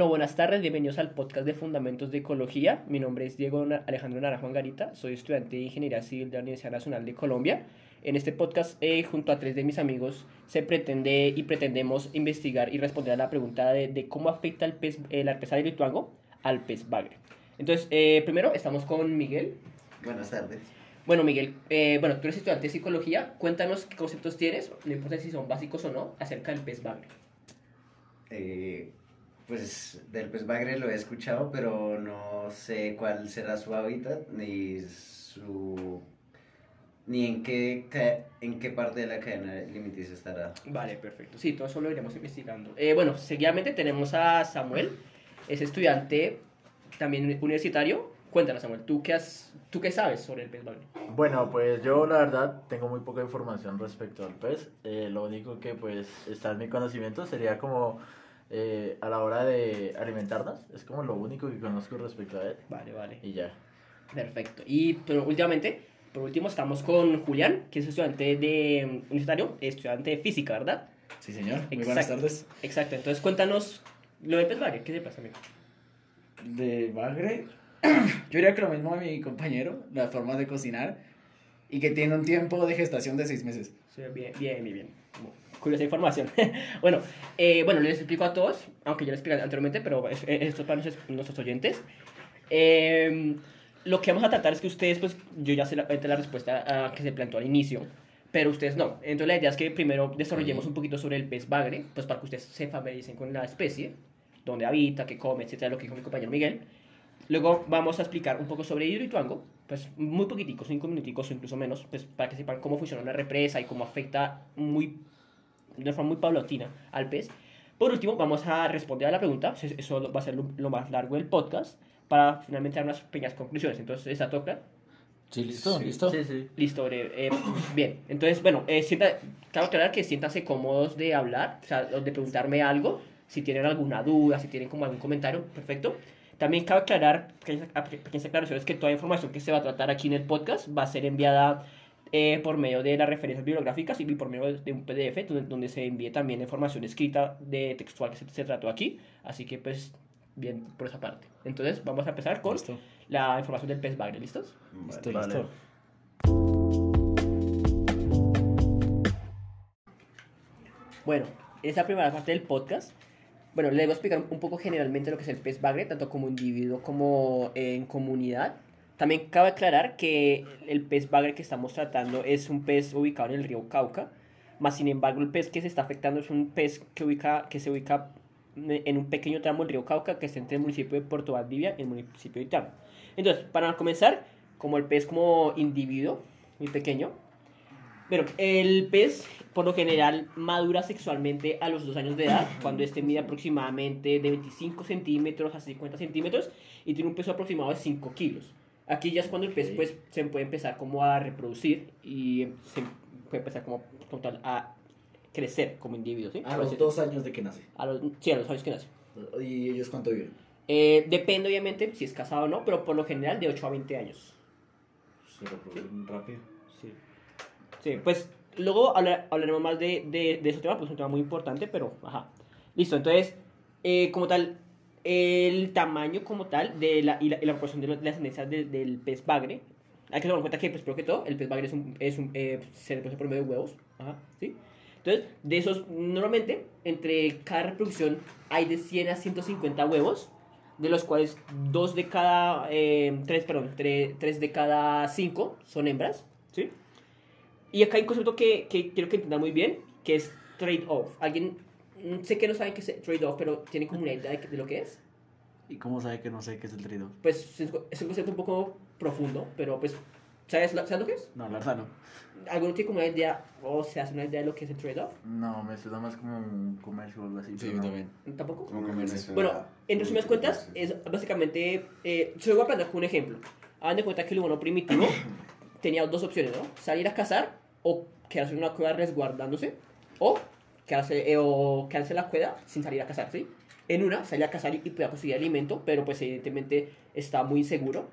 Bueno, buenas tardes, bienvenidos al podcast de Fundamentos de Ecología. Mi nombre es Diego Alejandro Naranjo Angarita, soy estudiante de Ingeniería Civil de la Universidad Nacional de Colombia. En este podcast, eh, junto a tres de mis amigos, se pretende y pretendemos investigar y responder a la pregunta de, cómo afecta el, pez, el herpes lituango al pez bagre. Entonces, eh, primero estamos con Miguel. Buenas tardes. Bueno, Miguel, eh, bueno, tú eres estudiante de psicología. Cuéntanos qué conceptos tienes, no importa si son básicos o no, acerca del pez bagre. Eh, pues del pez bagre lo he escuchado, pero no sé cuál será su hábitat ni su ni en qué en qué parte de la cadena alimenticia estará. Vale, perfecto. Sí, todo eso lo iremos investigando. Eh, bueno, seguidamente tenemos a Samuel, es estudiante también universitario. Cuéntanos, Samuel, ¿tú qué, has, ¿tú qué sabes sobre el pez bagre? Bueno, pues yo la verdad tengo muy poca información respecto al pez. Eh, lo único que pues está en mi conocimiento sería como eh, a la hora de alimentarnos. Es como lo único que conozco respecto a él. Vale, vale. Y ya. Perfecto. Y pero últimamente, por último, estamos con Julián, que es estudiante de universitario, estudiante de física, ¿verdad? Sí, señor. Muy buenas tardes. Exacto. Entonces, cuéntanos lo de pez bagre. ¿Qué te pasa, amigo? De bagre, yo diría que lo mismo a mi compañero, la forma de cocinar, y que tiene un tiempo de gestación de seis meses. Sí, bien, bien, bien. Curiosa información. bueno, eh, bueno, les explico a todos, aunque ya les expliqué anteriormente, pero esto es para nuestros, oyentes. Em, lo que vamos a tratar es que ustedes, pues, yo ya sé la, la respuesta a que se planteó al inicio, pero ustedes no. Entonces la idea es que primero desarrollemos un poquito sobre el pez bagre, pues para que ustedes se familiaricen con la especie, dónde habita, qué come, etcétera, lo que dijo mi compañero Miguel. Luego vamos a explicar un poco sobre Hidroituango, pues muy poquitico, cinco minuticos o incluso menos, pues para que sepan cómo funciona la represa y cómo afecta muy de forma muy paulatina al pez. Por último, vamos a responder a la pregunta, eso va a ser lo, más largo del podcast, para finalmente dar unas pequeñas conclusiones. Entonces, ¿está toca? Sí, listo, listo. Sí, sí. Listo, eh, bien. Entonces, bueno, eh, sienta, cabe aclarar que siéntanse cómodos de hablar, o sea, de preguntarme algo, si tienen alguna duda, si tienen como algún comentario, perfecto. También cabe aclarar, pequeñas aclaraciones, que toda la información que se va a tratar aquí en el podcast va a ser enviada eh, por medio de las referencias bibliográficas y por medio de un PDF donde, se envíe también información escrita de textual que se, trató aquí. Así que pues bien por esa parte. Entonces vamos a empezar con la información del pez bagre. ¿Listos? Listo, listo. Bueno, esa primera parte del podcast. Bueno, les voy a explicar un poco generalmente lo que es el pez bagre, tanto como individuo como en comunidad. También cabe aclarar que el pez bagre que estamos tratando es un pez ubicado en el río Cauca, más sin embargo el pez que se está afectando es un pez que, ubica, que se ubica en un pequeño tramo del río Cauca que está entre el municipio de Puerto Valdivia y el municipio de Itamo. Entonces, para comenzar, como el pez como individuo, muy pequeño, pero el pez por lo general madura sexualmente a los dos años de edad, cuando este mide aproximadamente de 25 centímetros a 50 centímetros y tiene un peso aproximado de 5 kilos. Aquí ya es cuando el pez pues, se puede empezar como a reproducir y se puede empezar como, total a crecer como individuo. ¿sí? A los dos años de que nace. A los, sí, a los años que nace. ¿Y ellos cuánto viven? Eh, depende obviamente si es casado o no, pero por lo general de 8 a 20 años. Se reproducen rápido. Sí. Sí, pues luego hablaremos más de, de, de ese tema, pues es un tema muy importante, pero ajá. Listo, entonces, eh, como tal, el tamaño como tal de la, y, la, proporción de, las ascendencia del pez bagre. Hay que tomar en cuenta que, pues, primero que todo, el pez bagre es un, es un, eh, se reproduce por medio de huevos. Ajá, ¿sí? Entonces, de esos, normalmente, entre cada reproducción hay de 100 a 150 huevos, de los cuales dos de cada, eh, tres, perdón, tres, de cada cinco son hembras, ¿sí? Y acá hay un concepto que, que quiero que entendan muy bien, que es trade-off. ¿Alguien sé que no saben qué es trade-off, pero tienen como una idea de, lo que es. ¿Y cómo sabe que no sé qué es el trade-off? Pues es, un concepto un poco profundo, pero pues, ¿sabes, ¿sabes lo que es? No, la verdad no. ¿Alguno tiene como una idea o se hace una idea de lo que es el trade-off? No, me suena más como un comercio o algo así. Sí, yo también. ¿Tampoco? Como comercio. Bueno, en resumidas cuentas, es básicamente, eh, se lo voy a plantear con un ejemplo. Hagan de cuenta que el humano primitivo tenía dos opciones, ¿no? Salir a cazar o quedarse en una cueva resguardándose o quedarse, eh, o quedarse en la cueva sin salir a cazar, ¿sí? En una salía a cazar y, podía conseguir alimento, pero pues evidentemente estaba muy inseguro.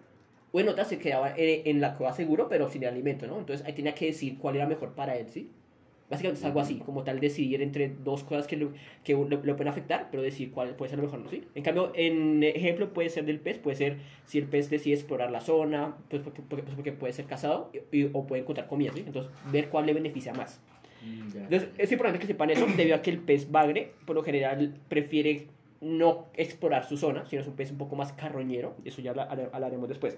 O en otra se quedaba en, la cueva seguro, pero sin alimento, ¿no? Entonces ahí tenía que decir cuál era mejor para él, ¿sí? Básicamente es algo así, como tal decidir entre dos cosas que, lo, que lo, lo pueden afectar, pero decir cuál puede ser lo mejor, ¿no? ¿Sí? En cambio, en ejemplo puede ser del pez, puede ser si el pez decide explorar la zona, pues porque, porque, pues porque puede ser cazado y- y- o puede encontrar comida, ¿sí? Entonces, ver cuál le beneficia más. Mm. Entonces, es importante que sepan eso, debido a que el pez bagre, por lo general, prefiere no explorar su zona, sino es un pez un poco más carroñero, eso ya habla- habla- hablaremos después.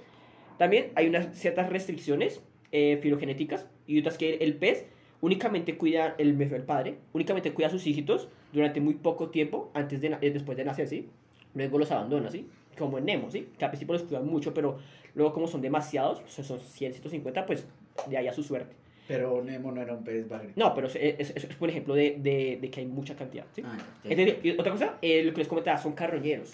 También hay unas ciertas restricciones eh, filogenéticas y otras que el pez únicamente cuida, el al padre, únicamente cuida a sus hijitos durante muy poco tiempo antes de, eh, después de nacer, ¿sí? Luego los abandona, ¿sí? Como en Nemo, ¿sí? Que al principio los cuidan mucho, pero luego como son demasiados, son 100, 150, pues de ahí a su suerte. Pero Nemo no era un pez bagre. No, pero es, es, es- un ejemplo de, de, de que hay mucha cantidad. ¿sí? Ah, ya. Es decir, y otra cosa, eh, lo que les comentaba, son carroñeros.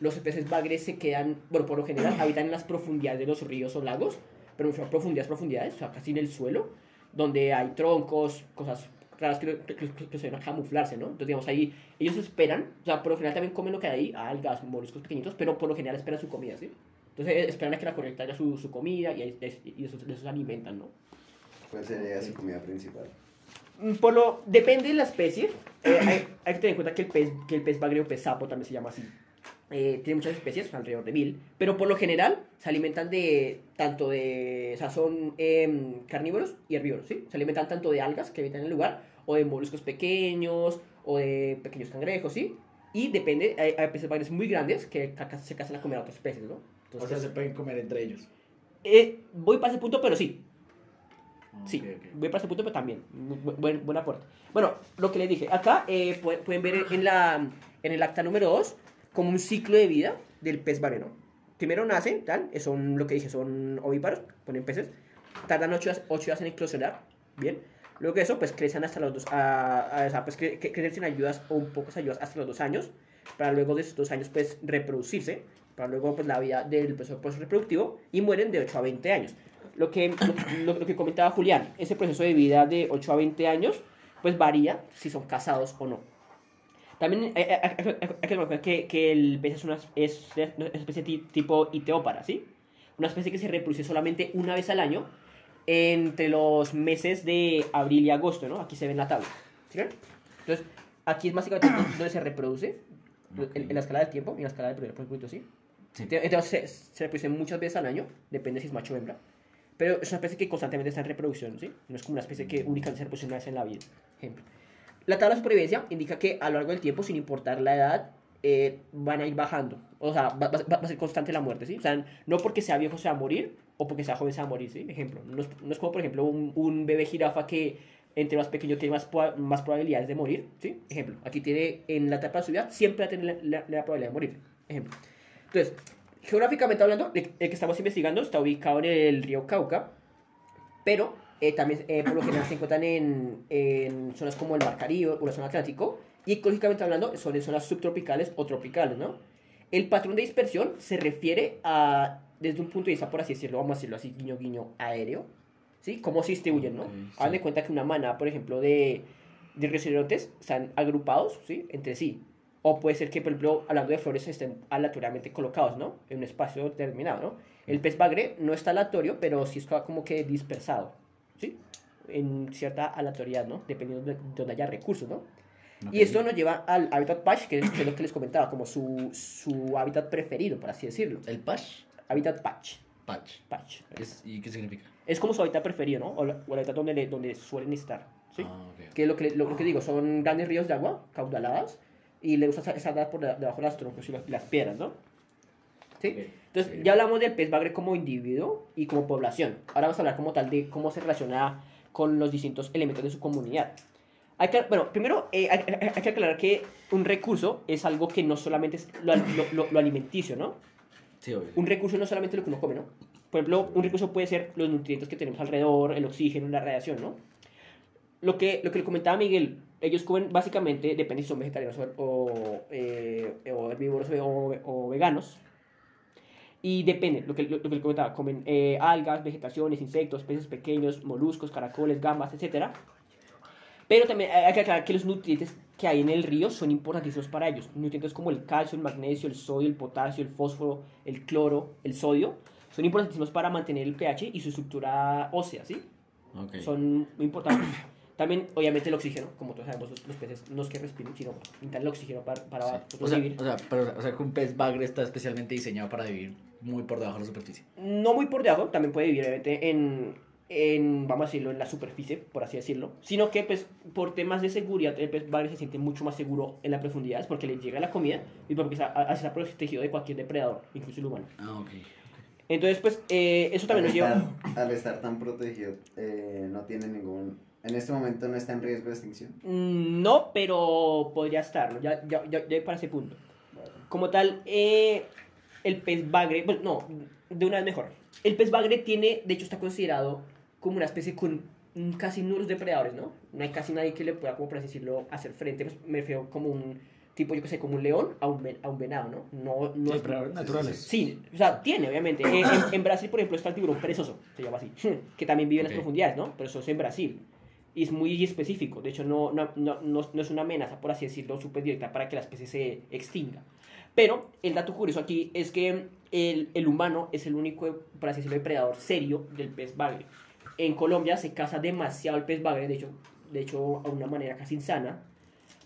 Los peces bagres se quedan, bueno, por lo general habitan en las profundidades de los ríos o lagos, pero son profundidades, profundidades, o sea, casi en el suelo, donde hay troncos, cosas raras que, que, que- que se van a camuflarse, ¿no? Entonces, digamos, ahí ellos esperan, o sea, por lo general también comen lo que hay ahí, algas, moluscos pequeñitos, pero por lo general esperan su comida, ¿sí? Entonces, esperan a que la corriente haga su, su comida y, ahí- y eso, de eso se alimentan, ¿no? ¿Cuál sería su comida principal? Mm, Por lo, depende de la especie. Eh, hay, hay que tener en cuenta que el pez, que el pez bagre o pez sapo también se llama así. Eh, tiene muchas especies, alrededor de mil, pero por lo general se alimentan de tanto de, o sea, son em, carnívoros y herbívoros, ¿sí? Se alimentan tanto de algas que habitan en el lugar, o de moluscos pequeños, o de pequeños cangrejos, ¿sí? Y depende, hay, hay peces bagres muy grandes que se casan a comer a otras especies, ¿no? O sea, se pueden comer entre ellos. eh, voy para ese punto, pero sí, Sí, Ok, ok. voy para ese punto, pero también. Bu- Buen, buen aporte. Bueno, lo que les dije, acá eh, pu- pueden ver en, la, en el acta número 2 como un ciclo de vida del pez bareno. Primero nacen, tal, son lo que dije, son ovíparos, ponen peces, tardan 8 días, ocho días en eclosionar, bien. Luego de eso, pues crecen hasta los dos, a, a- pues cre- cre- crecen sin ayudas o un pocas ayudas hasta los dos años, para luego de esos dos años, pues reproducirse, para luego, pues la vida del proceso reproductivo, y mueren de 8 a 20 años lo que, lo, lo- que comentaba Julián, ese proceso de vida de 8 a 20 años, pues varía si son casados o no. También hay, hay- hay- que recordar que, que el pez es una, es una especie ti- tipo iteópara, ¿sí? Una especie que se reproduce solamente una vez al año entre los meses de abril y agosto, ¿no? Aquí se ve en la tabla. ¿Sí? Entonces, aquí es básicamente donde se reproduce, en, en la escala del tiempo, y en la escala del primer punto, ¿sí? Entonces se, se reproduce muchas veces al año, depende si es macho o hembra. Pero es una especie que constantemente está en reproducción, ¿sí? No es como una especie que únicamente se reproduce una vez en la vida. Ejemplo. La tabla de supervivencia indica que a lo largo del tiempo, sin importar la edad, eh, van a ir bajando. O sea, va, va- va a ser constante la muerte, ¿sí? O sea, no porque sea viejo se va a morir, o porque sea joven se va a morir, ¿sí? Ejemplo. No es, no es como, por ejemplo, un, un bebé jirafa que entre más pequeño tiene más, más probabilidades de morir, ¿sí? Ejemplo. Aquí tiene, en la etapa de su vida, siempre va a tener la, la- la probabilidad de morir. Ejemplo. Entonces, geográficamente hablando, el que estamos investigando está ubicado en el río Cauca, pero eh, también eh, por lo general se encuentran en, en zonas como el Mar Caribe o la zona Atlántico, y ecológicamente hablando son en zonas subtropicales o tropicales, ¿no? El patrón de dispersión se refiere a, desde un punto de vista, por así decirlo, vamos a decirlo así, guiño, guiño, aéreo, ¿sí? Cómo se distribuyen, ¿no? Ok, Hagan sí. de cuenta que una manada, por ejemplo, de, de rinocerontes están agrupados, ¿sí? Entre sí. O puede ser que, por ejemplo, hablando de flores, estén aleatoriamente colocados, ¿no? En un espacio determinado, ¿no? El pez bagre no está aleatorio, pero sí está como que dispersado, ¿sí? En cierta aleatoriedad, ¿no? Dependiendo de donde haya recursos, ¿no? Y esto nos lleva al hábitat patch, que es, lo que les comentaba, como su, su hábitat preferido, por así decirlo. El patch. Hábitat patch. Patch. patch. Es- ¿Y qué significa? Es como su hábitat preferido, ¿no? O, la- o el hábitat donde, le- donde suelen estar, ¿sí? Ah, ok. Que es lo que, lo, lo que digo, son grandes ríos de agua, caudaladas, y le gusta andar por de- debajo de las troncos y las, las piedras, ¿no? ¿Sí? Entonces, ya hablamos del pez bagre como individuo y como población. Ahora vamos a hablar como tal de cómo se relaciona con los distintos elementos de su comunidad. Hay que, bueno, primero eh, hay, hay- hay que aclarar que un recurso es algo que no solamente es lo, lo- lo- lo alimenticio, ¿no? Sí, obvio. Un recurso no es solamente lo que uno come, ¿no? Por ejemplo, un recurso puede ser los nutrientes que tenemos alrededor, el oxígeno, la radiación, ¿no? Lo que, lo que le comentaba Miguel, ellos comen básicamente, depende si son vegetarianos o, eh, o herbívoros o, o veganos. Y depende, lo que, lo, lo que comentaba, comen eh, algas, vegetaciones, insectos, peces pequeños, moluscos, caracoles, gambas, etc. Pero también hay que aclarar que los nutrientes que hay en el río son importantísimos para ellos. Nutrientes como el calcio, el magnesio, el sodio, el potasio, el fósforo, el cloro, el sodio, son importantísimos para mantener el pH y su estructura ósea, ¿sí? Ok. Son muy importantes. También, obviamente, el oxígeno, como todos sabemos, los, los peces no es que respiren, sino necesitan el oxígeno para, para O sea, vivir. o, sea, pero, o sea, que un pez bagre está especialmente diseñado para vivir muy por debajo de la superficie. no muy por debajo, también puede vivir obviamente en, en, vamos a decirlo, en la superficie, por así decirlo, sino que pues por temas de seguridad el pez bagre se siente mucho más seguro en la profundidad, es porque le llega la comida y porque está, protegido de cualquier depredador, incluso el humano. Ah, ok. Entonces pues eh, eso también al, nos lleva... al estar tan protegido, eh, no tiene ningún. En este momento no está en riesgo de extinción. Mm, No, pero podría estarlo, ya, ya, ya, ya para ese punto. Como tal, eh, el pez bagre, pues no, de una vez mejor. El pez bagre tiene, de hecho está considerado como una especie con casi nulos depredadores, ¿no? No hay casi nadie que le pueda, como por así decirlo, hacer frente, pues, me refiero como un tipo, yo que sé, como un león a un, ven- a un venado, ¿no? No, no es- Depredadores naturales. Sí, o sea, tiene, obviamente. En, en- en Brasil, por ejemplo, está el tiburón perezoso, se llama así, que también vive en las profundidades, ¿no? Pero eso es en Brasil. Y es muy específico. De hecho, no, no, no, no, no es una amenaza, por así decirlo, súper directa para que la especie se extinga. Pero el dato curioso aquí es que el, el humano es el único, por así decirlo, depredador serio del pez bagre. En Colombia se caza demasiado el pez bagre, de hecho, de hecho a una manera casi insana,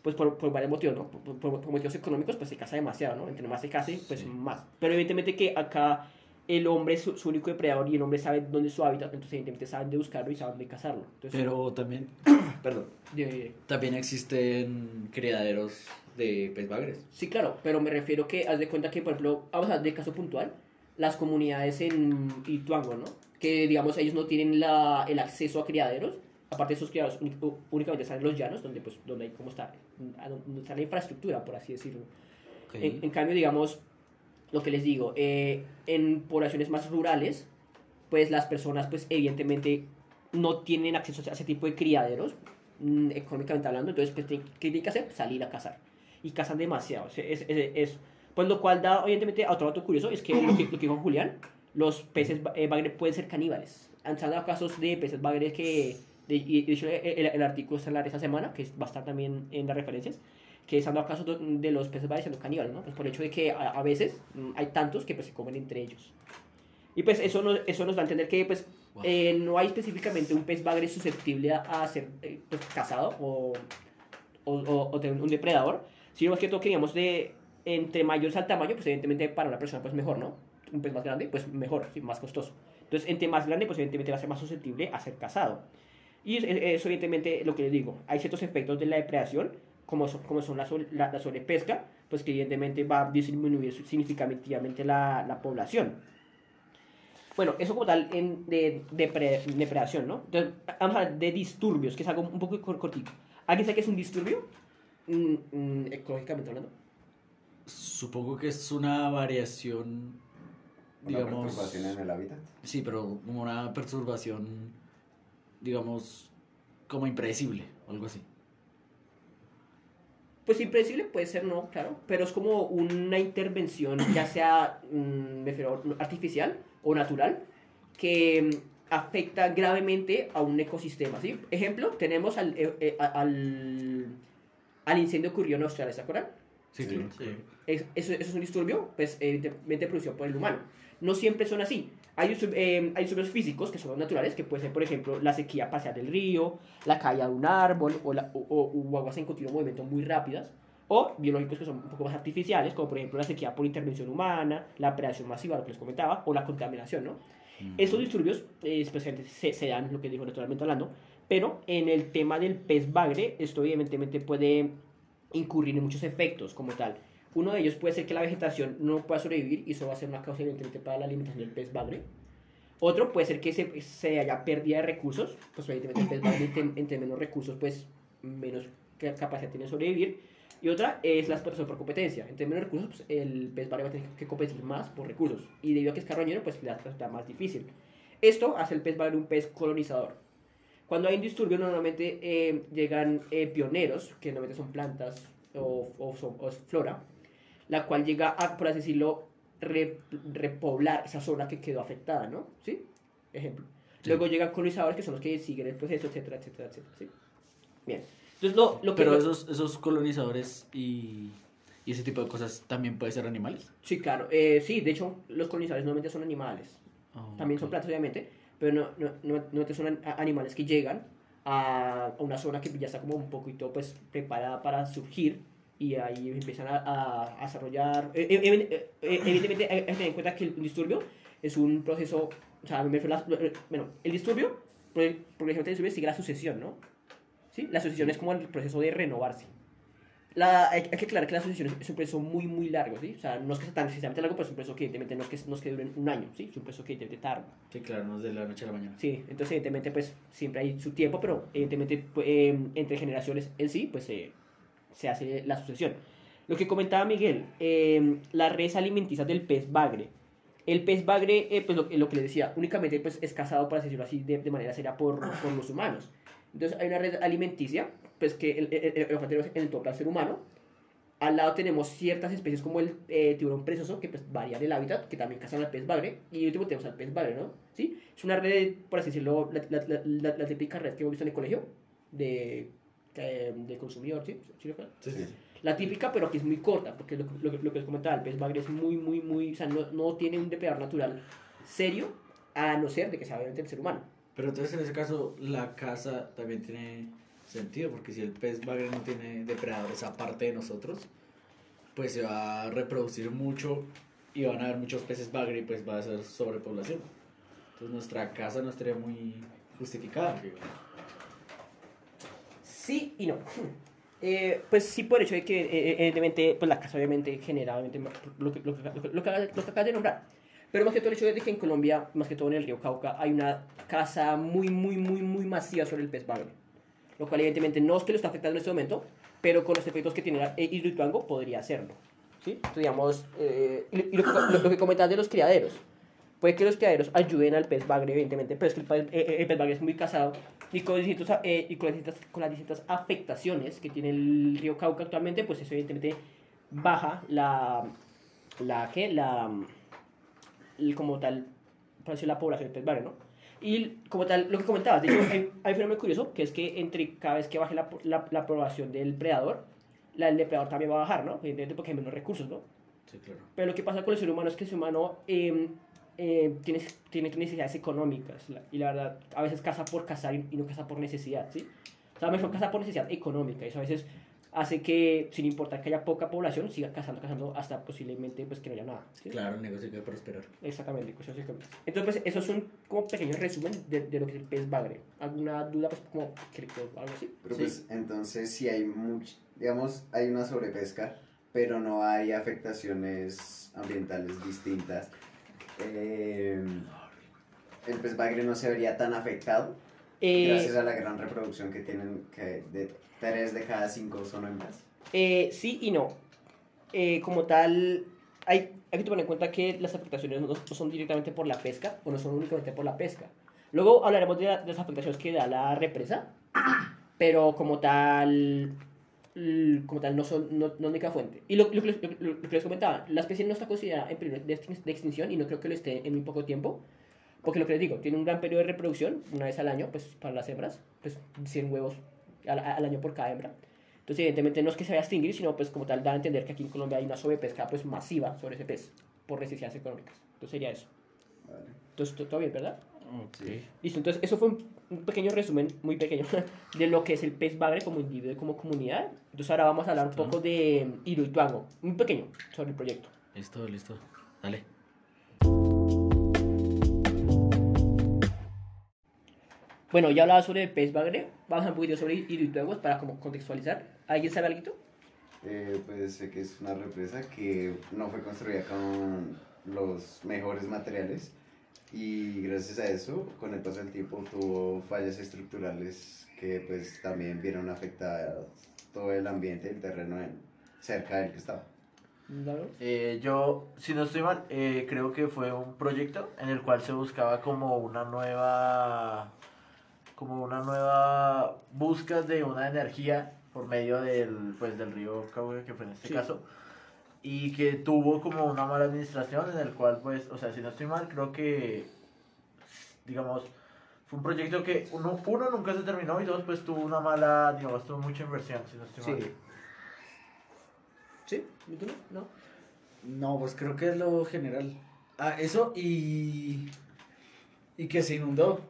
pues por, por varios motivos, ¿no? Por, por- por motivos económicos, pues se caza demasiado, ¿no? Entre más se case, pues más. Pero evidentemente que acá el hombre es su, único depredador y el hombre sabe dónde es su hábitat, entonces evidentemente saben de buscarlo y saben de cazarlo. Entonces, Pero también, perdón, de- también existen criaderos de pez bagres. Sí, claro, pero me refiero que haz de cuenta que, por ejemplo, vamos a hablar de caso puntual, las comunidades en Ituango, ¿no? Que, digamos, ellos no tienen la, el acceso a criaderos, aparte de esos criaderos únicamente están en los llanos, donde, pues, donde hay, como está, donde está la infraestructura, por así decirlo. En, en cambio, digamos, lo que les digo, eh, en poblaciones más rurales, pues las personas, pues evidentemente no tienen acceso a ese tipo de criaderos, mm, económicamente hablando, entonces, pues, ¿qué tienen que hacer? Salir a cazar. Y cazan demasiado. o es, es- es- pues lo cual da, evidentemente, a otro dato curioso, es que lo que, lo que dijo Julián, los peces eh, pueden ser caníbales. Han salido casos de peces bagre que, de, y de hecho, el, el artículo está en la de esta semana, que va a estar también en las referencias, que dado casos de, los peces bagre siendo caníbales, ¿no? Pues por el hecho de que a, a veces mm, hay tantos que pues, se comen entre ellos. Y pues eso nos, eso nos da a entender que pues Wow. eh, no hay específicamente un pez bagre susceptible a, ser eh, pues, cazado o, o, o- o tener un depredador, sino más que todo que digamos de entre mayor al tamaño, pues evidentemente para una persona pues mejor, ¿no? Un pez más grande, pues mejor, sí, más costoso. Entonces, entre más grande, pues evidentemente va a ser más susceptible a ser cazado. Y es- es- eso evidentemente lo que les digo, hay ciertos efectos de la depredación, como son, como son la, sobre- la, la sobrepesca, pues que evidentemente va a disminuir significativamente la, la población. Bueno, eso como tal en, de, de pre- depredación, ¿no? Entonces, vamos a hablar de disturbios, que es algo un poco cor- cortito. ¿Alguien sabe qué es un disturbio? Mm, mm, ecológicamente hablando. Supongo que es una variación, Una digamos... perturbación en el hábitat. Sí, pero como una perturbación, digamos, como impredecible o algo así. Pues impredecible puede ser, no, claro, pero es como una intervención, ya sea mm, me refiero, artificial o natural, que mm, afecta gravemente a un ecosistema, ¿sí? Ejemplo, tenemos al, eh, eh, al, al incendio que ocurrió en Australia, ¿se acuerdan? Sí, Sí. Sí. Es- eso, eso es un disturbio, pues evidentemente producido por el humano. No siempre son así. Hay, eh, hay disturbios físicos que son naturales, que puede ser, por ejemplo, la sequía parcial del río, la caída de un árbol o, la, o, o- o aguas en continuo movimiento muy rápidas. O biológicos que son un poco más artificiales, como por ejemplo la sequía por intervención humana, la predación masiva, lo que les comentaba, o la contaminación, ¿no? Estos disturbios, eh, especialmente se, se dan, lo que digo naturalmente hablando, pero en el tema del pez bagre, esto evidentemente puede incurrir en muchos efectos como tal. Uno de ellos puede ser que la vegetación no pueda sobrevivir y eso va a ser una causa evidentemente para la alimentación del pez bagre. Otro puede ser que se, se haya pérdida de recursos, pues evidentemente el pez bagre entre, menos recursos pues menos ca- capacidad tiene de sobrevivir. Y otra es la explotación por competencia. Entre menos recursos, pues, el pez bagre va a tener que competir más por recursos. Y debido a que es carroñero, pues le resulta más difícil. Esto hace el pez bagre un pez colonizador. Cuando hay un disturbio, normalmente eh, llegan eh, pioneros, que normalmente son plantas o, o o es flora, la cual llega a, por así decirlo, re- repoblar esa zona que quedó afectada, ¿no? ¿Sí? Ejemplo. Sí. Luego llegan colonizadores que son los que siguen el proceso, etcétera, etcétera, etcétera. ¿sí? Bien. Entonces, lo, lo que... Pero esos, esos colonizadores y, y ese tipo de cosas también pueden ser animales. Sí, claro. Eh, sí, de hecho, los colonizadores normalmente son animales. Oh, También son plantas, obviamente, pero no, no, no, normalmente son animales que llegan a, a una zona que ya está como un poquito pues preparada para surgir y ahí empiezan a, a- desarrollar. eh, eh, eh, evidentemente hay que tener en cuenta que el disturbio es un proceso, o sea, me la- bueno, el disturbio, pro- progresivamente el disturbio sigue la sucesión, ¿no? ¿Sí? La sucesión es como el proceso de renovarse. La, hay, hay que aclarar que la sucesión es, es un proceso muy, muy largo, ¿sí? O sea, no es que sea tan necesariamente largo, pero es un proceso que evidentemente no es que, no es que dure un año, ¿sí? Es un proceso que evidentemente tarda. Sí, claro, no es de la noche a la mañana. Sí, entonces evidentemente pues siempre hay su tiempo, pero evidentemente pues, eh, entre generaciones en sí pues eh, se hace la sucesión. Lo que comentaba Miguel, eh, las redes alimenticias del pez bagre. El pez bagre, eh, pues lo, que le decía, únicamente pues es cazado, por así decirlo así, de, de manera seria por, por los humanos. Entonces hay una red alimenticia, pues que el, el, el, el en torno al ser humano. Al lado tenemos ciertas especies como el eh, tiburón perezoso, que pues varían el hábitat, que también cazan al pez bagre. Y último tenemos al pez bagre, ¿no? ¿Sí? Es una red, por así decirlo, la, la, la, la típica red que hemos visto en el colegio, de, eh, de consumidor, ¿sí? ¿Sí? Sí, sí. La típica, pero aquí es muy corta, porque lo, lo, lo que les comentaba, el pez bagre es muy, muy, muy, o sea, no, no tiene un depredador natural serio, a no ser de que sea obviamente el ser humano. Pero entonces en ese caso la caza también tiene sentido, porque si el pez bagre no tiene depredadores aparte de nosotros, pues se va a reproducir mucho y van a haber muchos peces bagre y pues va a ser sobrepoblación. Entonces nuestra caza no estaría muy justificada. Sí y no. Eh, pues sí, por el hecho de que, eh, evidentemente, pues la casa obviamente genera obviamente, lo, que, lo, que, lo, que, lo, que, lo que acabas de nombrar. Pero más que todo el hecho de que en Colombia, más que todo en el río Cauca, hay una caza muy, muy, muy, muy masiva sobre el pez bagre. Lo cual evidentemente no es que lo está afectando en este momento, pero con los efectos que tiene el Hidroituango podría hacerlo. ¿sí? Entonces, digamos, eh, y, lo, lo, lo que comentabas de los criaderos. Puede que los criaderos ayuden al pez bagre, evidentemente, pero es que el, pez- eh, el pez bagre es muy casado y con, distintos, eh, y con, las distintas, con las distintas afectaciones que tiene el río Cauca actualmente, pues eso evidentemente baja la, la, ¿qué? La, el- como tal, la población del pez bagre, ¿no? Y como tal, lo que comentabas, de hecho, hay, hay un fenómeno curioso, que es que entre cada vez que baje la, la, la población del predador, la del depredador también va a bajar, ¿no? Evidentemente porque hay menos recursos, ¿no? Sí, claro. Pero lo que pasa con el ser humano es que el ser humano eh, eh, tiene, tiene necesidades económicas. y la verdad, a veces caza por cazar y, no caza por necesidad, ¿sí? O sea, mejor caza por necesidad económica. Y eso a veces hace que, sin importar que haya poca población, siga cazando, cazando hasta posiblemente pues, que no haya nada. ¿sí? Claro, el negocio que prosperar. Exactamente, cosas así como- Entonces, pues, eso es un como pequeño resumen de, de lo que es el pez bagre. ¿Alguna duda, pues, como, que- que- algo así? Pero Sí. pues entonces si hay much, digamos, hay una sobrepesca, pero no hay afectaciones ambientales distintas. Eh, el pez bagre no se vería tan afectado Eh, gracias a la gran reproducción que tienen, que de 3 de cada 5 son hembras. Eh, sí y no. Eh, como tal, hay, hay que tomar en cuenta que las afectaciones no, son directamente por la pesca, o no son únicamente por la pesca. Luego hablaremos de, la- de las afectaciones que da la represa, pero como tal, como tal no son no, no única fuente. Y lo, lo, que les- lo- lo- que les comentaba, la especie no está considerada en peligro de, extin- de extinción y no creo que lo esté en muy poco tiempo. Porque lo que les digo, tiene un gran periodo de reproducción, una vez al año, pues para las hembras, pues 100 huevos al, al año por cada hembra. Entonces, evidentemente no es que se vaya a extinguir, sino pues como tal da a entender que aquí en Colombia hay una sobrepesca pues masiva sobre ese pez por necesidades económicas. Entonces sería eso. Vale. Entonces, to- todo bien, ¿verdad? Listo, entonces eso fue un, un pequeño resumen, muy pequeño, de lo que es el pez bagre como individuo y como comunidad. Entonces ahora vamos a hablar un poco de Iruituango, muy pequeño, sobre el proyecto. Listo, listo. Dale. Bueno, ya hablaba sobre el pez bagre, vamos a un poquito sobre Iruituango para como contextualizar. ¿Alguien sabe algo? Eh, pues sé que es una represa que no fue construida con los mejores materiales y gracias a eso, con el paso del tiempo, tuvo fallas estructurales que pues también vieron afectadas todo el ambiente, el terreno en- cerca del que estaba. Eh, yo, si no estoy mal, eh, creo que fue un proyecto en el cual se buscaba como una nueva, como una nueva búsqueda de una energía por medio del, pues, del río Cauca, que fue en este Sí. caso, y que tuvo como una mala administración en el cual, pues, o sea, si no estoy mal, creo que, digamos, fue un proyecto que uno, uno nunca se terminó y dos, pues, tuvo una mala, digamos, tuvo mucha inversión, si no estoy Sí. mal. ¿Sí? ¿Y tú no? ¿No? Pues creo que es lo general. Ah, eso y. Y que se inundó.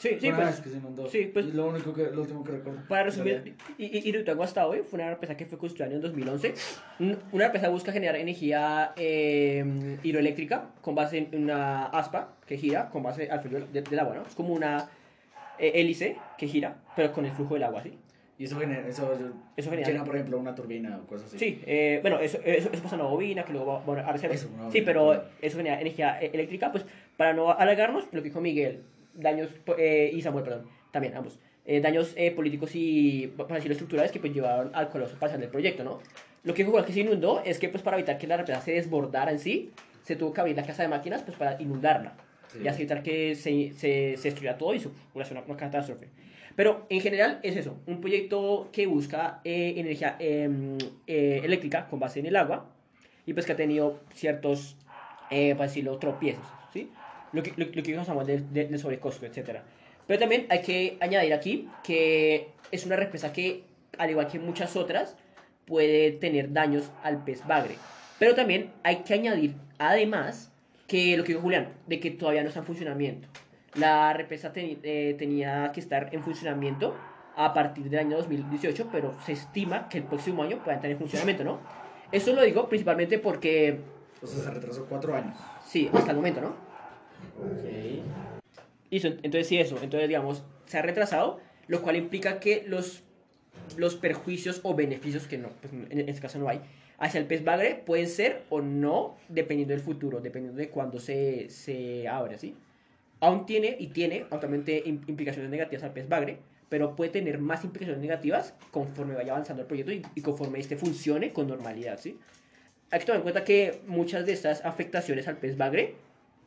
Sí, sí, pues. que se sí, pues- Es lo único que, lo último que recuerdo. Para resumir, I- I- Hidroituango hasta hoy fue una represa que fue construida en el 2011. Un- Una represa busca generar energía eh, hidroeléctrica con base en una aspa que gira con base al flujo de- del agua, ¿no? Es como una eh, hélice que gira, pero con el flujo del agua, ¿sí? Y eso genera, eso, Eso genera- llena, por ejemplo, una turbina o cosas así. Sí, eh, bueno, eso, eso, eso pasa en una bobina que luego va, va a reserva. Sí, pero eso genera energía eh, eléctrica, pues para no alargarnos, lo que dijo Miguel, daños, eh, y Samuel, perdón, también ambos, eh, daños eh, políticos y, para decirlo, estructurales que pues llevaron al colapso parcial del proyecto, ¿no? Lo que Juan que se inundó es que pues para evitar que la represa se desbordara en sí, se tuvo que abrir la casa de máquinas pues para inundarla Sí. y así evitar que se, se, se destruyera todo y su una, una catástrofe. Pero en general es eso, un proyecto que busca eh, energía em, eh, eléctrica con base en el agua y pues que ha tenido ciertos, eh, para decirlo, tropiezos. Lo que, lo, lo que dijo Samuel del, del- del sobrecosto, etc. Pero también hay que añadir aquí que es una represa que, al igual que muchas otras, puede tener daños al pez bagre. Pero también hay que añadir, además, que lo que dijo Julián, de que todavía no está en funcionamiento. La represa teni- eh, tenía que estar en funcionamiento a partir del año 2018, pero se estima que el próximo año pueda estar en funcionamiento, ¿no? Eso lo digo principalmente porque, O sea, se retrasó cuatro años. sí, hasta el momento, ¿no? Ok. Listo, entonces sí, eso. Entonces, digamos, se ha retrasado, lo cual implica que los, los perjuicios o beneficios, que no, pues en, este caso no hay, hacia el pez bagre pueden ser o no, dependiendo del futuro, dependiendo de cuándo se, se abre, ¿sí? Aún tiene y tiene im- implicaciones negativas al pez bagre, pero puede tener más implicaciones negativas conforme vaya avanzando el proyecto y, y conforme este funcione con normalidad, ¿sí? Hay que tomar en cuenta que muchas de estas afectaciones al pez bagre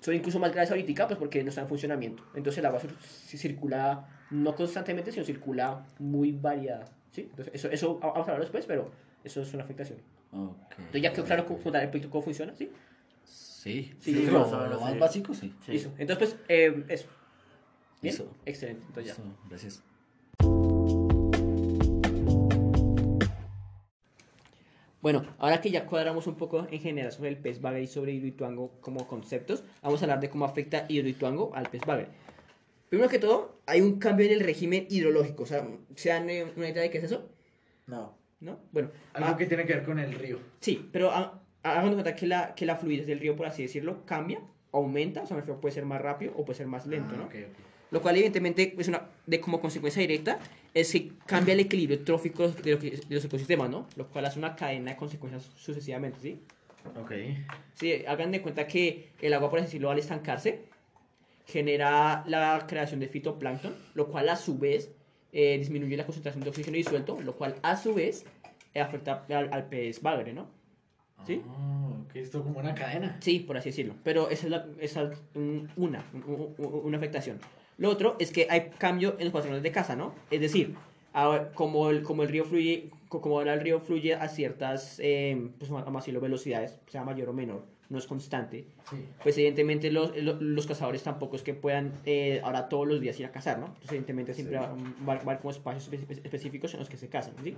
son incluso más graves ahorita, pues porque no está en funcionamiento. Entonces el agua cir- ci- circula no constantemente, sino circula muy variada, ¿sí? Entonces eso, eso vamos a hablar después, pero eso es una afectación. Ok. Entonces ya quedó claro cómo, cómo el proyecto cómo funciona, ¿sí? Sí. Sí, lo, más o menos, lo más sí. básico, sí. Sí. Listo. Entonces, pues, eh, eso. ¿Bien? Listo. Excelente. Entonces ya. Listo, gracias. Bueno, ahora que ya cuadramos un poco en general sobre el pez bagre y sobre Hidroituango como conceptos, vamos a hablar de cómo afecta Hidroituango al pez bagre. Primero que todo, hay un cambio en el régimen hidrológico. O sea, ¿se dan una idea de qué es eso? No. ¿No? Bueno, Algo ah, que tiene que ver con el río. sí, pero ha- hagan cuenta que la, que la fluidez del río, por así decirlo, cambia, aumenta, o sea, me refiero, puede ser más rápido o puede ser más lento, Ah, ¿no? ok, ok. Lo cual, evidentemente, es una, de como consecuencia directa, es que cambia el equilibrio trófico de, lo que- de los ecosistemas, ¿no? Lo cual hace una cadena de consecuencias sucesivamente, ¿sí? Ok. Sí, hagan de cuenta que el agua, por así decirlo, al estancarse, genera la creación de fitoplancton, lo cual a su vez eh, disminuye la concentración de oxígeno disuelto, lo cual a su vez eh, afecta al, al pez bagre, ¿no? ¿Sí? Ah, ok, esto como una cadena. Sí, por así decirlo. Pero esa es, la- esa es un- una, un- un- una afectación. Lo otro es que hay cambio en los patrones de caza, ¿no? Es decir, ahora, como el, como el río fluye, co- como ahora el río fluye a ciertas, eh, pues, vamos a decirlo, velocidades, sea mayor o menor, no es constante, Sí. pues evidentemente los, lo- los cazadores tampoco es que puedan eh, ahora todos los días ir a cazar, ¿no? Entonces evidentemente siempre va, va- va a haber como espacios espe- específicos en los que se cazan, ¿sí?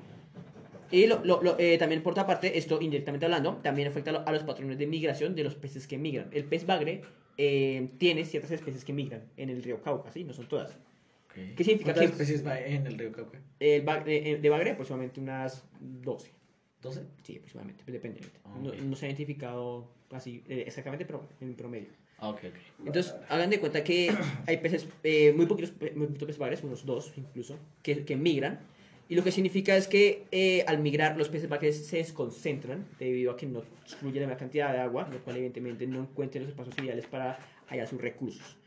Y lo, lo- lo- eh, también por otra parte, esto indirectamente hablando, también afecta a los patrones de migración de los peces que migran. El pez bagre eh, tiene ciertas especies que migran en el río Cauca, ¿sí? No son todas. Ok. ¿Qué significa ¿Cuántas que especies va en el río Cauca? el ba- eh, de bagre aproximadamente unas 12? ¿12? Sí, aproximadamente, pues depende. Ah, No, ok. no se ha identificado así eh, exactamente, pero en promedio. Ah, ok, ok. Entonces, hagan de cuenta que hay peces, eh, muy poquitos, muy poquitos peces bagres, unos dos incluso, que, que migran. Y lo que significa es que eh, al migrar los peces bagres se desconcentran debido a que no fluye la misma cantidad de agua, lo cual evidentemente no encuentran los espacios ideales para hallar sus recursos.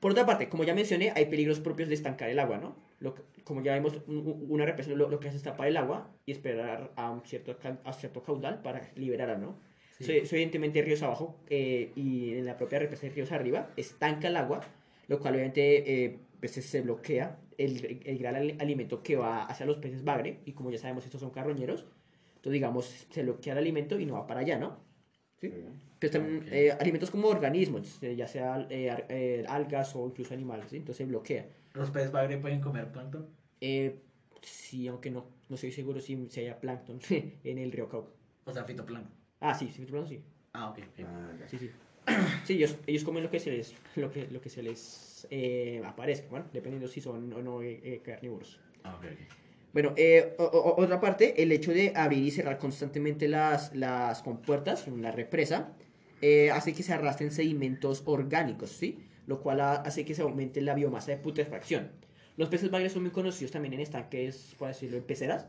Por otra parte, como ya mencioné, hay peligros propios de estancar el agua, ¿no? Lo que- como ya vemos, un- un- una represa lo, lo que hace es tapar el agua y esperar a un cierto, a cierto caudal para liberarla, ¿no? Sí. So- so, evidentemente ríos abajo eh, y en la propia represa de ríos arriba estanca el agua, lo cual obviamente eh, pues, se bloquea el, el gran ali- alimento que va hacia los peces bagre y como ya sabemos estos son carroñeros, entonces digamos se bloquea el alimento y no va para allá, ¿no? ¿Sí? Pero también Ok. eh, alimentos como organismos, eh, ya sea eh, ar- eh, algas o incluso animales, ¿sí? entonces se bloquea. ¿Los peces bagre pueden comer plancton? Eh, sí, aunque no, no estoy seguro si, si haya plancton en el río Cauca. O sea, fitoplancton. Ah, sí, sí, sí, Ah, ok, ok. Ah, ya. sí, sí. Sí, ellos, ellos comen lo que se les, lo que, lo que se les eh, aparezca, bueno, dependiendo si son o no eh, eh, carnívoros. Ah, ok, ok. Bueno, eh, o- o- otra parte, el hecho de abrir y cerrar constantemente las, las compuertas, la represa, eh, hace que se arrastren sedimentos orgánicos, ¿sí? Lo cual ha- hace que se aumente la biomasa de putrefacción. Los peces bagres son muy conocidos también en estanques, por decirlo, en peceras,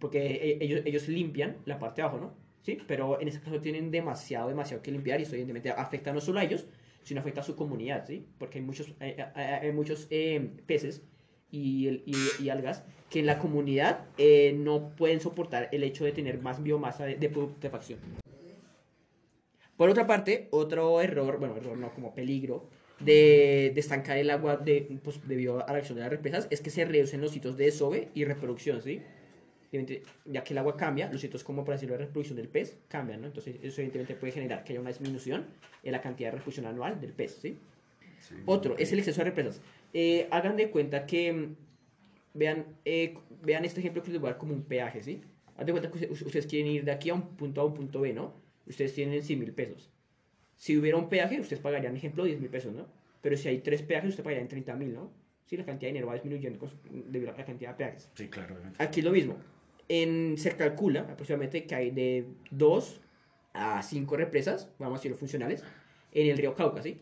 porque eh, ellos, ellos limpian la parte de abajo, ¿no? ¿Sí? Pero en este caso tienen demasiado, demasiado que limpiar y esto evidentemente afecta no solo a ellos, sino afecta a su comunidad, ¿sí? Porque hay muchos, hay, hay- hay muchos eh, peces y, y, y algas que en la comunidad eh, no pueden soportar el hecho de tener más biomasa de, de putrefacción. Por otra parte, otro error, bueno, error no, como peligro de, de estancar el agua de, pues, debido a la acción de las represas es que se reducen los sitios de desove y reproducción, ¿sí? Ya que el agua cambia, los sitios como por decirlo de reproducción del pez cambian, ¿no? Entonces eso evidentemente puede generar que haya una disminución en la cantidad de reproducción anual del pez, ¿sí? Otro es el exceso de represas. Eh, hagan de cuenta que mm, vean, eh, vean este ejemplo que les voy a dar como un peaje, ¿sí? Haz de cuenta que ustedes, quieren ir de aquí a un punto A a un punto B, ¿no? Ustedes tienen 100 mil pesos. Si hubiera un peaje, ustedes pagarían, ejemplo, 10 mil pesos, ¿no? Pero si hay tres peajes, ustedes pagarían 30 mil, ¿no? Sí, la cantidad de dinero va disminuyendo debido a la cantidad de peajes. Sí, claro. obviamente. Aquí es lo mismo. En, se calcula aproximadamente que hay de 2 a 5 represas, vamos a decirlo funcionales, en el río Cauca, ¿sí?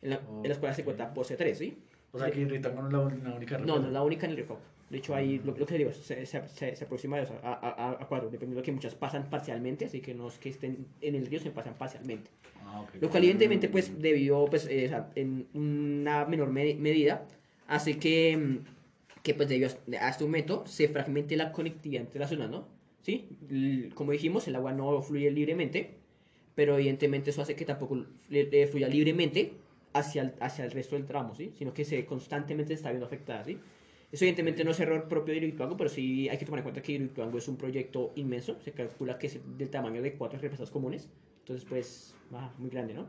En, la, en las cuales se cuenta por C3, ¿sí? O sea, que Hidroituango no es la, la única No, represa. no es la única en el río Cauca. De hecho, hay, lo, lo que digo, se, se, se, se aproxima a, dos, a, a, a cuatro, dependiendo de que muchas pasan parcialmente, así que no es que estén en el río, se pasan parcialmente. Ah, ok. Lo cual evidentemente pues debido pues eh, o sea, en una menor me- medida hace que, mm, que pues debido a este aumento se fragmente la conectividad entre las zonas, ¿no? ¿Sí? Como dijimos, el agua no fluye libremente, pero evidentemente eso hace que tampoco eh, fluya libremente hacia el, hacia el resto del tramo, ¿sí? Sino que se constantemente está viendo afectada, ¿sí? Eso evidentemente no es error propio de Hidroituango, pero sí hay que tomar en cuenta que Hidroituango es un proyecto inmenso, se calcula que es del tamaño de cuatro represas comunes, entonces pues, ah, muy grande, ¿no?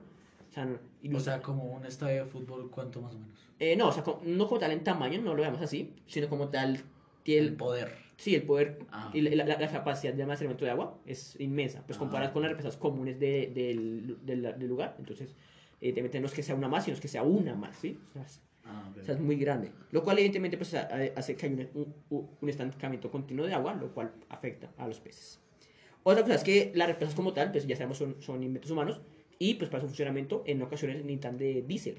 O sea, O sea, como un estadio de fútbol, ¿cuánto más o menos? eh, no, o sea, no como tal en tamaño, no lo veamos así, sino como tal, tiene El poder. sí, el poder Ah. y la, la- la capacidad de almacenamiento de agua es inmensa, pues Ah, comparado con las represas comunes de- del, del- del lugar, entonces, evidentemente no es que sea una más, sino es que sea una más, ¿sí? O sea, es- Ah, o sea, es muy grande. Lo cual, evidentemente, pues, ha- hace que haya un, un- un estancamiento continuo de agua, lo cual afecta a los peces. Otra cosa es que las represas como tal, pues ya sabemos, son, son inventos humanos y pues para su funcionamiento en ocasiones necesitan de diésel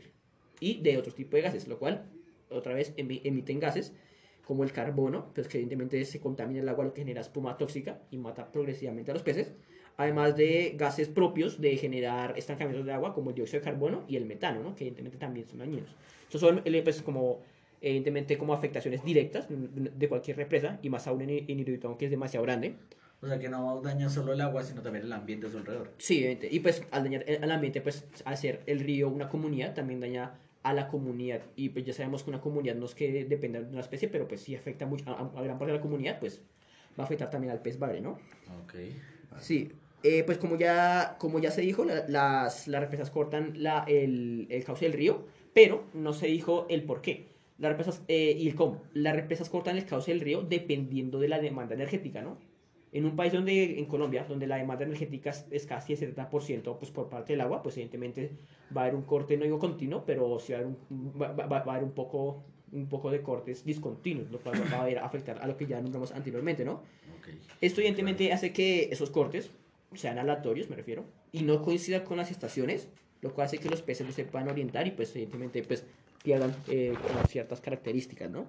y de otro tipo de gases, lo cual otra vez emi- emiten gases como el carbono, pues que evidentemente se contamina el agua, lo que genera espuma tóxica y mata progresivamente a los peces, además de gases propios de generar estancamientos de agua como el dióxido de carbono y el metano, ¿no? que evidentemente también son dañinos. Estos son eh, pues, como, evidentemente como afectaciones directas de cualquier represa y más aún en, en que es demasiado grande. O sea, que no daña solo el agua, sino también el ambiente a su alrededor. Sí, evidente. Y pues al dañar el- ambiente, pues al ser el río una comunidad, también daña a la comunidad. Y pues ya sabemos que una comunidad no es que dependa de una especie, pero pues sí afecta mucho a, a gran parte de la comunidad, pues va a afectar también al pez bagre, ¿no? Ok. Sí. Eh, pues como ya, como ya se dijo, la- las, las represas cortan la, el, el cauce del río, pero no se dijo el por qué. Las represas, eh, y el cómo. Las represas cortan el cauce del río dependiendo de la demanda energética, ¿no? En un país donde, en Colombia, donde la demanda energética es, casi el 70% pues, por parte del agua, pues evidentemente va a haber un corte, no digo continuo, pero sí va a haber un, va, va- va a haber un poco, un poco de cortes discontinuos, lo cual va a afectar a lo que ya nombramos anteriormente, ¿no? Ok. Esto evidentemente hace que esos cortes sean aleatorios, me refiero, y no coincidan con las estaciones, lo cual hace que los peces no se puedan orientar y pues evidentemente pues pierdan eh, ciertas características, ¿no?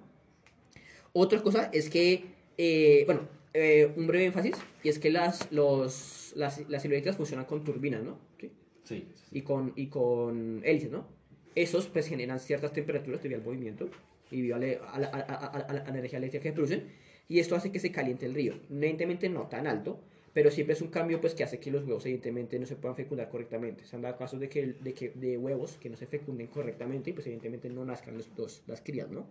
Otra cosa es que, eh, bueno, eh, un breve énfasis, y es que las, los, las, las hidroeléctricas funcionan con turbinas, ¿no? ¿Sí? Sí. y con, y con hélices, ¿no? Esos pues generan ciertas temperaturas debido al movimiento y debido a la, a a a la energía eléctrica que producen y esto hace que se caliente el río. Evidentemente no tan alto, pero siempre es un cambio pues que hace que los huevos evidentemente no se puedan fecundar correctamente. Se han dado casos de que, de que de huevos que no se fecunden correctamente y pues evidentemente no nazcan los, los- las crías, ¿no?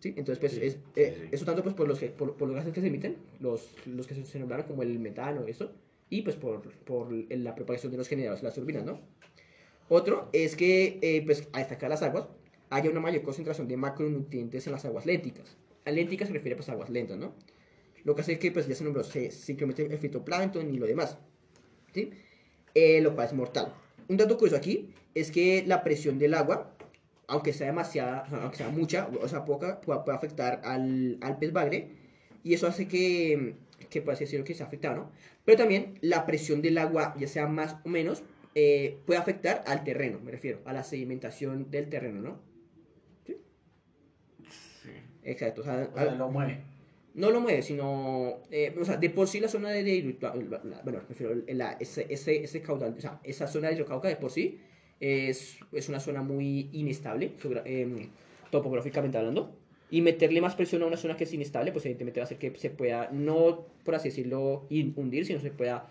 Sí, entonces pues Sí, es, eh, sí. eso tanto pues por los, que- por, por los gases que se emiten, los, los que se, se nombraron como el metano, eso, y pues por, por la propagación de los generadores, las turbinas, ¿no? Otro es que, eh, pues, a destacar las aguas, haya una mayor concentración de macronutrientes en las aguas lénticas. A lénticas se refiere pues a aguas lentas, ¿no? Lo que hace que, pues, ya se nombró, se, incremente el fitoplancton y lo demás, ¿sí? Eh, lo cual es mortal. un dato curioso aquí es que la presión del agua, aunque sea demasiada, aunque sea mucha o sea poca, puede, puede afectar al, al pez bagre. Y eso hace que, que así decirlo, que sea afectado, ¿no? Pero también la presión del agua, ya sea más o menos, eh, puede afectar al terreno, me refiero, a la sedimentación del terreno, ¿no? Sí. Exacto. O sea, O sea, lo mueve. no lo mueve, sino. eh, o sea, de por sí la zona de. de- bueno, prefiero la, ese, ese, ese caudal, o sea, esa zona de hidrocauca de por sí es, es una zona muy inestable, em, topográficamente hablando. Y meterle más presión a una zona que es inestable, pues evidentemente va a hacer que se pueda, no por así decirlo, hundir, sino se pueda,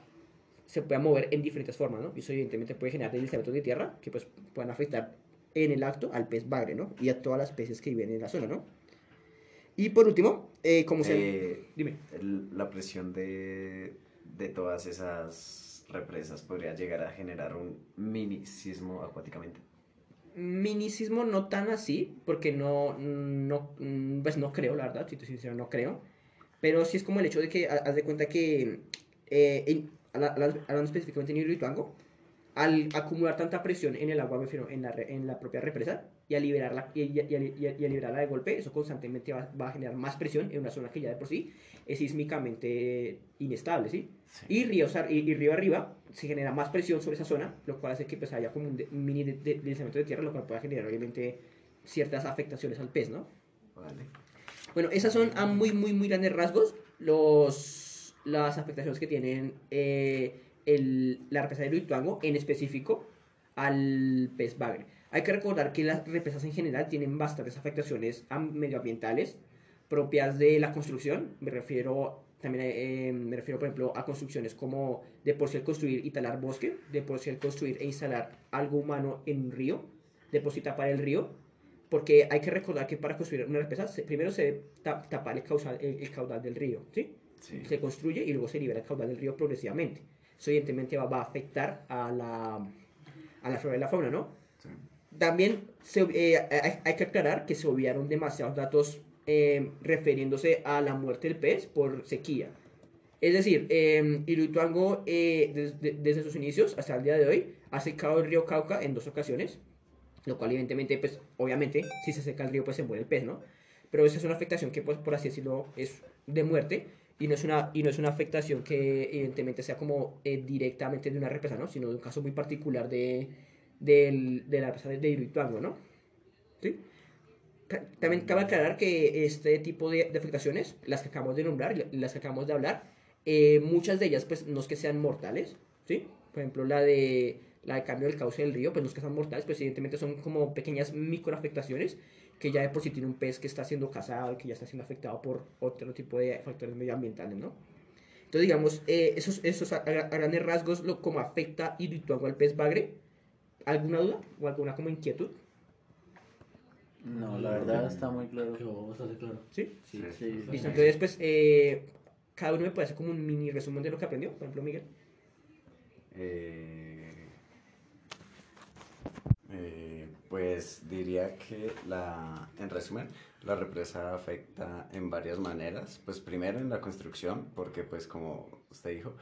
se pueda mover en diferentes formas, ¿no? Y eso evidentemente puede generar deslizamientos de tierra que pues puedan afectar en el acto al pez bagre, ¿no? Y a todas las especies que viven en la zona, ¿no? Y por último, eh, como se... Eh, Dime. el- la presión de, de todas esas represas podría llegar a generar un mini sismo acuáticamente. Minicismo no tan así, porque no, no, pues no creo, la verdad, si te soy sincero, no creo. Pero sí es como el hecho de que, ha- haz de cuenta que, eh, en- habla- habla- hablando específicamente en Hidroituango, al acumular tanta presión en el agua, me refiero, en la, en la propia represa, y al liberarla, y, al liberarla de golpe, eso constantemente va, va a generar más presión en una zona que ya de por sí es sísmicamente inestable, ¿sí? Y río, ar- y, y río arriba se genera más presión sobre esa zona, lo cual hace que pues, haya como un, de- un mini de- de- deslizamiento de tierra, lo cual puede generar obviamente ciertas afectaciones al pez, ¿no? Vale. Bueno, esas son a muy, muy, muy grandes rasgos los, las afectaciones que tienen eh, el, la represa de Luituango, en específico al pez bagre. Hay que recordar que las represas en general tienen bastantes afectaciones am- medioambientales propias de la construcción. Me refiero también, eh, me refiero, por ejemplo, a construcciones como de por sí el construir y talar bosque, de por sí el construir e instalar algo humano en un río, de por sí tapar el río, porque hay que recordar que para construir una represa, primero se debe ta- tapar el, causal- el- el caudal del río, ¿sí? Sí. Se construye y luego se libera el caudal del río progresivamente. Eso evidentemente va, va a afectar a la, a la flora y la fauna, ¿no? sí. También se, eh, hay, hay que aclarar que se obviaron demasiados datos eh, refiriéndose a la muerte del pez por sequía. Es decir, eh, Iruituango, desde, sus inicios hasta el día de hoy, ha secado el río Cauca en dos ocasiones, lo cual evidentemente, pues, obviamente, si se seca el río, pues se muere el pez, ¿no? Pero esa es una afectación que, pues, por así decirlo, es de muerte y no es una, y no es una afectación que evidentemente sea como eh, directamente de una represa, ¿no? Sino de un caso muy particular de, del- de la represa de Iruituango, ¿no? ¿Sí? Ta- También cabe aclarar que este tipo de, de afectaciones, las que acabamos de nombrar y las que acabamos de hablar, eh, muchas de ellas pues no es que sean mortales, ¿sí? Por ejemplo, la de, la de cambio del cauce del río, pues no es que sean mortales, pues evidentemente son como pequeñas microafectaciones que ya de por sí tiene un pez que está siendo cazado, que ya está siendo afectado por otro tipo de factores medioambientales, ¿no? Entonces, digamos, eh, esos, esos a, a- grandes rasgos, lo, como afecta Irituango al pez bagre, ¿alguna duda o alguna como inquietud? No, la verdad está muy claro. Quedó bastante claro. ¿Sí? Sí, Sí. sí. Listo, entonces, pues, eh, cada uno me puede hacer como un mini resumen de lo que aprendió. Por ejemplo, Miguel. Eh, eh, pues diría que la, en resumen, la represa afecta en varias maneras. Pues primero en la construcción, porque pues como usted dijo,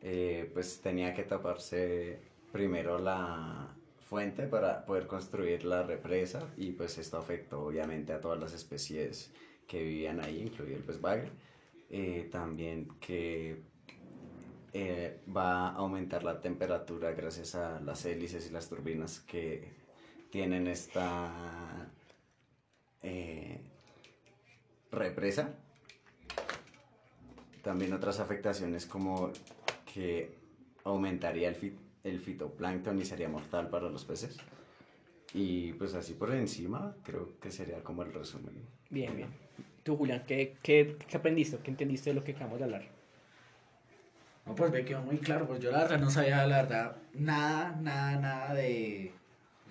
eh, pues tenía que taparse primero la fuente para poder construir la represa y pues esto afectó obviamente a todas las especies que vivían ahí, incluido el pez bagre. Eh, también que eh, va a aumentar la temperatura gracias a las hélices y las turbinas que tienen esta eh, represa. También otras afectaciones como que aumentaría el, fi- el fitoplancton y sería mortal para los peces. Y pues así por encima creo que sería como el resumen. Bien, bien. Tú, Julián, ¿qué, qué, qué aprendiste? ¿Qué entendiste de lo que acabamos de hablar? No, pues me quedó muy claro, pues yo la verdad no sabía, la verdad, nada, nada, nada de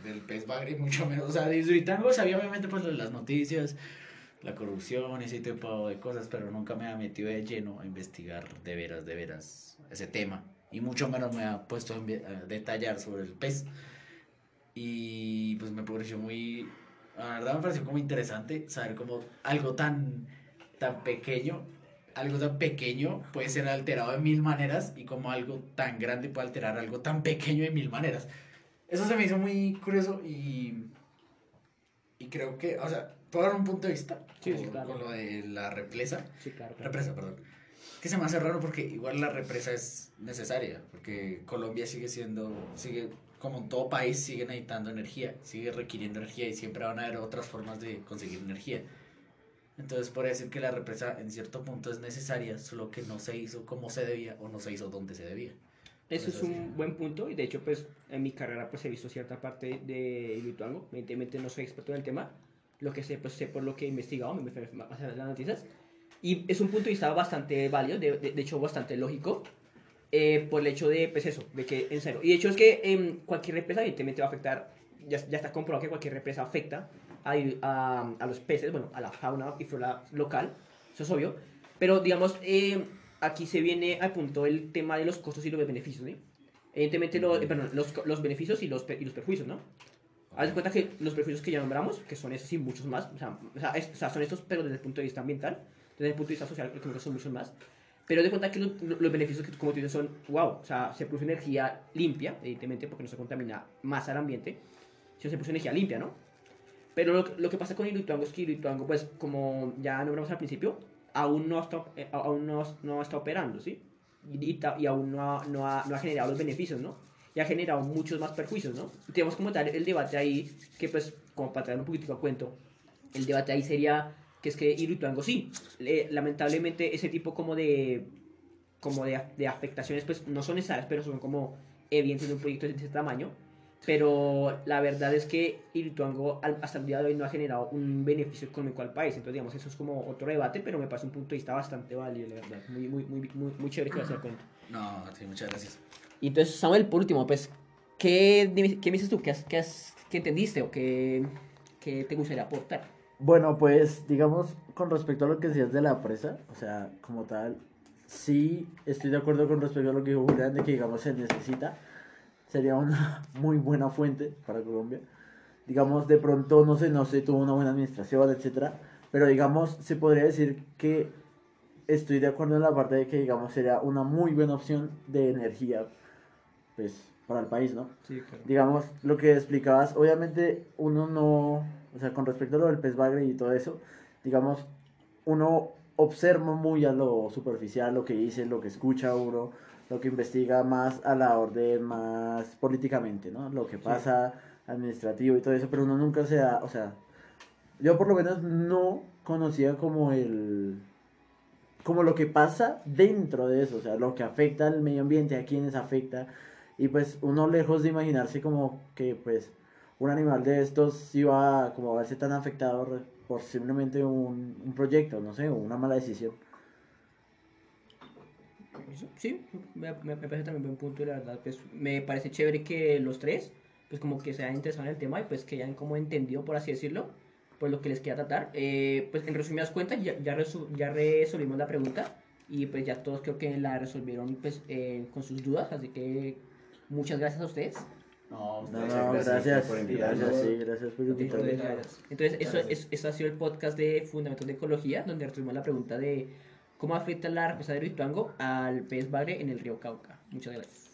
del pez bagre, mucho menos, o sea, de Hidroituango sabía obviamente pues las noticias, la corrupción, ese tipo de cosas, pero nunca me había metido de lleno a investigar de veras, de veras ese tema, y mucho menos me ha puesto a, detallar sobre el pez, y pues me pareció muy, la verdad me pareció como interesante saber como algo tan, tan pequeño algo tan pequeño puede ser alterado de mil maneras y como algo tan grande puede alterar algo tan pequeño de mil maneras. Eso se me hizo muy curioso y, y creo que, o sea, puedo dar un punto de vista Sí, con, sí, claro. con lo de la represa. Sí, claro. claro. Represa, perdón. Que se me hace raro porque igual la represa es necesaria, porque Colombia sigue siendo, sigue, como en todo país, sigue necesitando energía, sigue requiriendo energía y siempre van a haber otras formas de conseguir energía. Entonces, por decir que la represa en cierto punto es necesaria, solo que no se hizo como se debía o no se hizo donde se debía. Eso es Eso sí. un buen punto y de hecho pues en mi carrera pues he visto cierta parte de Lituango, evidentemente no soy experto en el tema, lo que sé pues sé por lo que he investigado, me me más a las noticias y es un punto de vista bastante válido, de, de- de hecho bastante lógico eh, por el hecho de pues eso, de que en serio, y de hecho es que em, cualquier represa evidentemente va a afectar, ya, ya está comprobado que cualquier represa afecta a, a, a los peces, bueno, a la fauna y flora local, eso es obvio, pero digamos, eh, aquí se viene al punto el tema de los costos y los beneficios. Evidentemente, lo- eh, perdón, los, los beneficios y los, y los perjuicios, ¿no? Haz de cuenta que los perjuicios que ya nombramos, que son esos y muchos más, o sea, o sea, es- o sea, son estos, pero desde el punto de vista ambiental, desde el punto de vista social, creo que son muchos más. Pero de cuenta que lo- lo- los beneficios que, como tú dices, son, wow, o sea, se produce energía limpia, evidentemente, porque no se contamina más al ambiente, sino se produce energía limpia, ¿no? Pero lo, lo que pasa con Iruituango es que Iruituango, pues, como ya nombramos al principio, aún no está, eh, aún no, no está operando, ¿sí? Y, y y aún no ha, no, ha, no ha generado los beneficios, ¿no? Y ha generado muchos más perjuicios, ¿no? Y tenemos como tal el debate ahí, que pues, como para traer un poquitico a cuento, el debate ahí sería que es que Iruituango sí, le- lamentablemente ese tipo como de como de, de afectaciones pues no son necesarias, pero son como evidentes de un proyecto de ese tamaño. Pero la verdad es que Iruituango al- hasta el día de hoy no ha generado un beneficio económico al país. Entonces, digamos, eso es como otro debate, pero me parece un punto de vista bastante válido, la verdad. Muy, muy, muy, muy, muy chévere que vas a cuenta. No, sí, muchas gracias. Y entonces, Samuel, por último, pues, ¿qué, qué me dices tú? ¿Qué, has- qué, has- qué entendiste o qué, qué te gustaría aportar? Bueno, pues digamos, con respecto a lo que decías de la presa, o sea, como tal, sí estoy de acuerdo con respecto a lo que dijo Julián, de que digamos se necesita, sería una muy buena fuente para Colombia. Digamos, de pronto, no sé, no sé, tuvo una buena administración, etcétera, pero digamos, se podría decir que estoy de acuerdo en la parte de que, digamos, sería una muy buena opción de energía, pues, para el país, ¿no? Sí, claro. digamos, lo que explicabas, obviamente uno no, o sea, con respecto a lo del pez bagre y todo eso, digamos, uno observa muy a lo superficial, lo que dice, lo que escucha uno, lo que investiga más a la orden, más políticamente, ¿no? Lo que pasa administrativo y todo eso, pero uno nunca se da, o sea, yo por lo menos no conocía como el como lo que pasa dentro de eso, o sea, lo que afecta al medio ambiente, a quienes afecta, y pues uno lejos de imaginarse como que pues un animal de estos iba a como a verse tan afectado por simplemente un, un proyecto, no sé, una mala decisión. Sí, me, me- me parece también buen punto y la verdad, pues me parece chévere que los tres, pues como que se hayan interesado en el tema y pues que hayan como entendido, por así decirlo, pues lo que les queda tratar. Eh, pues en resumidas cuentas ya, ya, ya resolvimos la pregunta y pues ya todos creo que la resolvieron pues eh, con sus dudas, así que muchas gracias a ustedes. No, no, no gracias, gracias, por gracias, sí, gracias por invitarme. Entonces, eso, es, eso ha sido el podcast de Fundamentos de Ecología, donde retuvimos la pregunta de cómo afecta la represa de Rituango al pez bagre en el río Cauca. Muchas gracias.